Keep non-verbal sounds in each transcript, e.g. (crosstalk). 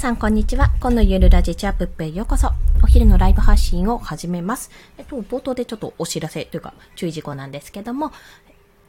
さん、こんにちは。今のゆるラジチャップッペへようこそ。お昼のライブ発信を始めます。えっと、冒頭でちょっとお知らせというか、注意事項なんですけども、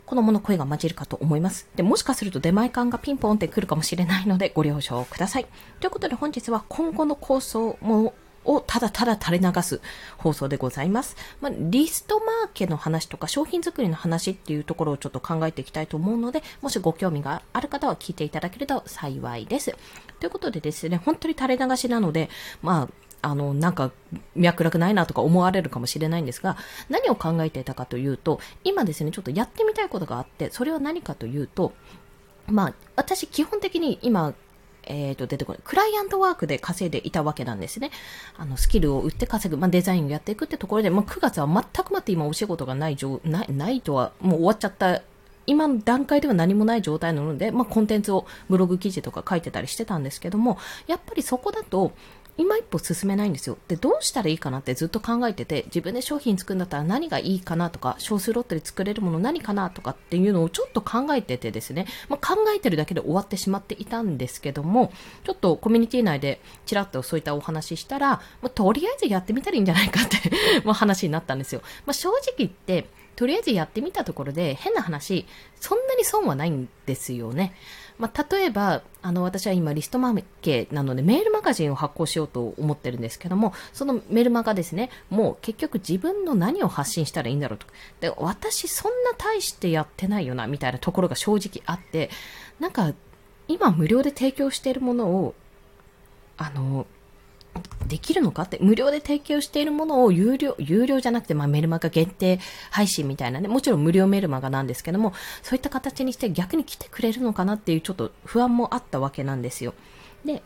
子供の声が混じるかと思います。で、もしかすると出前館がピンポンって来るかもしれないので、ご了承ください。ということで本日は今後の構想もをただただ垂れ流す放送でございます。まあ、リストマーケの話とか商品作りの話っていうところをちょっと考えていきたいと思うので、もしご興味がある方は聞いていただけると幸いです。ということでですね、本当に垂れ流しなので、まあ、あの、なんか、脈絡ないなとか思われるかもしれないんですが、何を考えていたかというと、今ですね、ちょっとやってみたいことがあって、それは何かというと、まあ、私基本的に今えっ、ー、と、出てこない。クライアントワークで稼いでいたわけなんですね。あの、スキルを売って稼ぐ、まあ、デザインをやっていくってところで、まあ、9月は全くまって今お仕事がない状、ない、ないとは、もう終わっちゃった今の段階では何もない状態なので、まあ、コンテンツをブログ記事とか書いてたりしてたんですけども、やっぱりそこだと、今一歩進めないんですよ。で、どうしたらいいかなってずっと考えてて、自分で商品作るんだったら何がいいかなとか、少数ロットで作れるもの何かなとかっていうのをちょっと考えててですね、まあ、考えてるだけで終わってしまっていたんですけども、ちょっとコミュニティ内でちらっとそういったお話ししたら、まあ、とりあえずやってみたらいいんじゃないかって (laughs) ま話になったんですよ。まあ、正直言って、とりあえずやってみたところで、変な話、そんなに損はないんですよね。まあ、例えば、あの、私は今リストマーケなのでメールマガジンを発行しようと思ってるんですけども、そのメールマガですね、もう結局自分の何を発信したらいいんだろうと。で、私そんな大してやってないよな、みたいなところが正直あって、なんか、今無料で提供しているものを、あの、できるのかって、無料で提供しているものを有料、有料じゃなくて、まあ、メルマガ限定配信みたいなね、もちろん無料メルマガなんですけども、そういった形にして逆に来てくれるのかなっていうちょっと不安もあったわけなんですよ。で、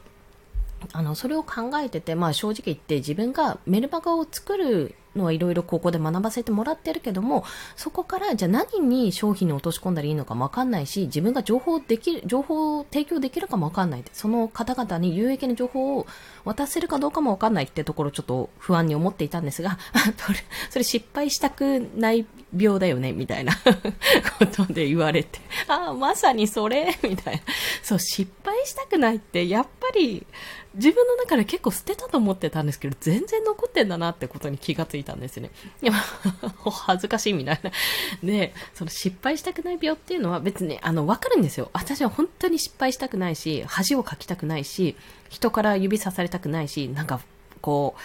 あの、それを考えてて、まあ正直言って自分がメルマガを作るのはいろいろここで学ばせてもらってるけども、そこからじゃあ何に商品に落とし込んだらいいのかもわかんないし、自分が情報できる、情報を提供できるかもわかんない。その方々に有益な情報を渡せるかどうかもわかんないってところちょっと不安に思っていたんですが、(laughs) それ失敗したくない病だよね、みたいなことで言われて、ああ、まさにそれ、(laughs) みたいな。そう、失敗したくないって、やっぱり、自分の中で結構捨てたと思ってたんですけど、全然残ってんだなってことに気がついたんですね。いや、(laughs) 恥ずかしいみたいな。で、その失敗したくない病っていうのは別に、あの、わかるんですよ。私は本当に失敗したくないし、恥をかきたくないし、人から指さされたくないし、なんか、こ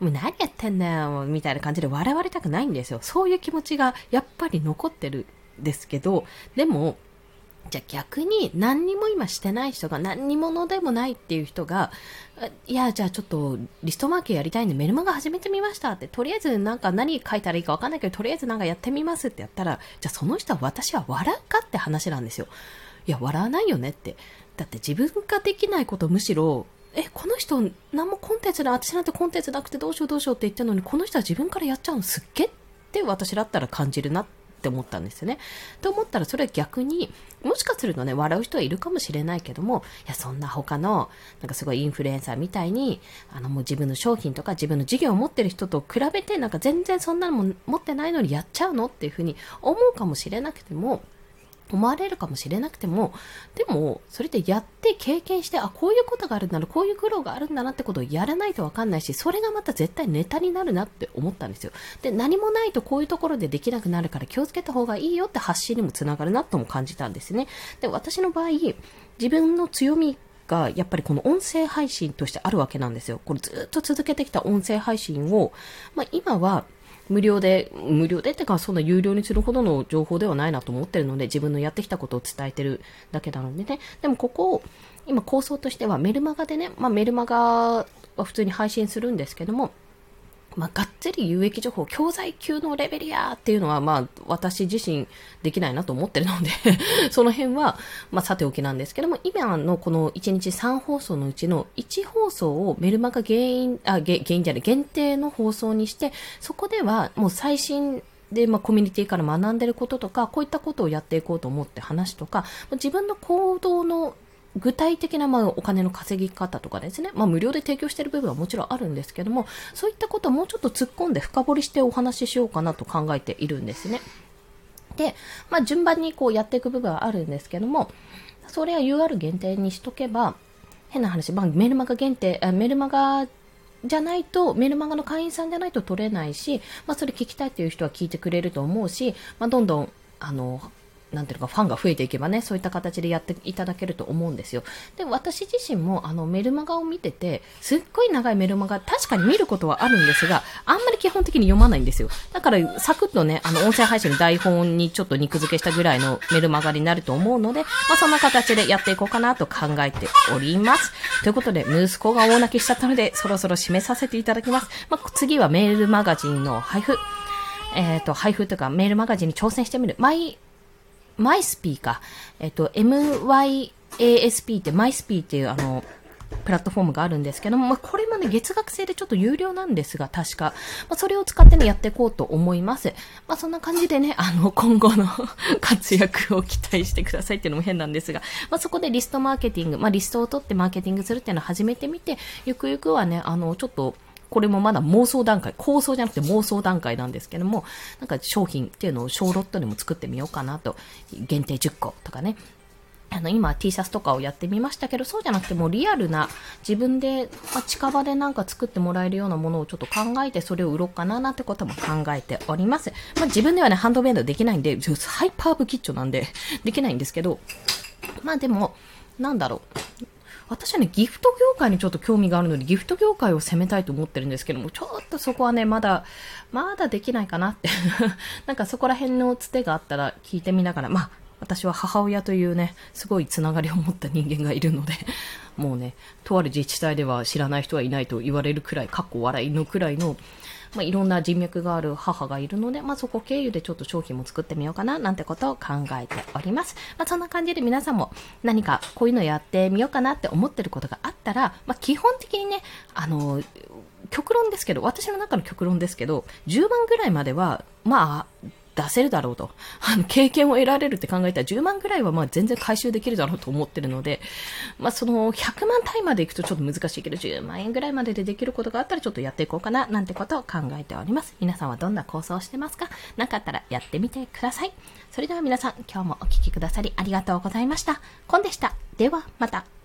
う、もう何やってんだよ、みたいな感じで笑われたくないんですよ。そういう気持ちがやっぱり残ってるんですけど、でも、じゃあ逆に何にも今してない人が何にものでもないっていう人が、いや、じゃあちょっとリストマーケやりたいんでメルマガ始めてみましたって、とりあえずなんか何書いたらいいかわかんないけど、とりあえずなんかやってみますってやったら、じゃあその人は私は笑うかって話なんですよ。いや、笑わないよねって。だって自分ができないことむしろ、え、この人何もコンテンツで、私なんてコンテンツなくてどうしようどうしようって言ってるのに、この人は自分からやっちゃうのすっげって私だったら感じるなってって思ったんですよね。と思ったらそれは逆に、もしかするとね、笑う人はいるかもしれないけども、いや、そんな他の、なんかすごいインフルエンサーみたいに、あのもう自分の商品とか自分の事業を持ってる人と比べて、なんか全然そんなのも持ってないのにやっちゃうのっていうふうに思うかもしれなくても、思われるかもしれなくても、でも、それでやって経験して、あ、こういうことがあるんだな、こういう苦労があるんだなってことをやらないとわかんないし、それがまた絶対ネタになるなって思ったんですよ。で、何もないとこういうところでできなくなるから気をつけた方がいいよって発信にもつながるなとも感じたんですね。で、私の場合、自分の強みがやっぱりこの音声配信としてあるわけなんですよ。これずっと続けてきた音声配信を、まあ、今は無料で、無料でってか、そんな有料にするほどの情報ではないなと思ってるので、自分のやってきたことを伝えてるだけなのでね。でもここを、今構想としてはメルマガでね、まあメルマガは普通に配信するんですけども、まあ、がっつり有益情報、教材級のレベルやっていうのは、まあ、私自身できないなと思ってるので (laughs) その辺は、まあ、さておきなんですけども、今のこの1日3放送のうちの1放送をメルマガ原因、あ、原因じゃない、限定の放送にして、そこではもう最新で、まあ、コミュニティから学んでることとか、こういったことをやっていこうと思って話とか、自分の行動の具体的なまあお金の稼ぎ方とかですね、まあ、無料で提供している部分はもちろんあるんですけども、そういったことをもうちょっと突っ込んで深掘りしてお話ししようかなと考えているんですね。で、まあ、順番にこうやっていく部分はあるんですけども、それは UR 限定にしとけば、変な話、まあ、メルマガ限定、メルマガじゃないと、メルマガの会員さんじゃないと取れないし、まあ、それ聞きたいっていう人は聞いてくれると思うし、まあ、どんどん、あの、なんていうか、ファンが増えていけばね、そういった形でやっていただけると思うんですよ。で、私自身も、あの、メルマガを見てて、すっごい長いメルマガ、確かに見ることはあるんですが、あんまり基本的に読まないんですよ。だから、サクッとね、あの、音声配信の台本にちょっと肉付けしたぐらいのメルマガになると思うので、まあ、そんな形でやっていこうかなと考えております。ということで、息子が大泣きしちゃったので、そろそろ締めさせていただきます。まあ、次はメールマガジンの配布。えっ、ー、と、配布というか、メールマガジンに挑戦してみる。毎マイスピーか。えっと、MYASP ってマイスピーっていうあの、プラットフォームがあるんですけども、まあ、これもね、月額制でちょっと有料なんですが、確か。まあ、それを使ってね、やっていこうと思います。まあ、そんな感じでね、あの、今後の (laughs) 活躍を期待してくださいっていうのも変なんですが、まあ、そこでリストマーケティング、まあ、リストを取ってマーケティングするっていうのを始めてみて、ゆくゆくはね、あの、ちょっと、これもまだ妄想段階、構想じゃなくて妄想段階なんですけども、なんか商品っていうのを小ロットでも作ってみようかなと、限定10個とかね。あの、今 T シャツとかをやってみましたけど、そうじゃなくてもうリアルな自分で、まあ、近場でなんか作ってもらえるようなものをちょっと考えてそれを売ろうかななんてことも考えております。まあ、自分ではね、ハンドメイドできないんで、ハイパーブキッチョなんでできないんですけど、まあでも、なんだろう。私はね、ギフト業界にちょっと興味があるので、ギフト業界を攻めたいと思ってるんですけども、ちょっとそこはね、まだ、まだできないかなって。(laughs) なんかそこら辺のつてがあったら聞いてみながら、まあ、私は母親というね、すごいつながりを持った人間がいるので、もうね、とある自治体では知らない人はいないと言われるくらい、かっこ笑いのくらいの、まあ、いろんな人脈がある母がいるので、まあ、そこ経由でちょっと商品も作ってみようかな、なんてことを考えております。まあ、そんな感じで皆さんも何かこういうのやってみようかなって思ってることがあったら、まあ、基本的にね、あの、極論ですけど、私の中の極論ですけど、10番ぐらいまでは、まあ、出せるだろうと。あの、経験を得られるって考えたら10万ぐらいはまあ全然回収できるだろうと思ってるので、まあその100万単位までいくとちょっと難しいけど、10万円ぐらいまででできることがあったらちょっとやっていこうかな、なんてことを考えております。皆さんはどんな構想をしてますか？なかったらやってみてください。それでは皆さん、今日もお聴きくださりありがとうございました。コンでした。では、また。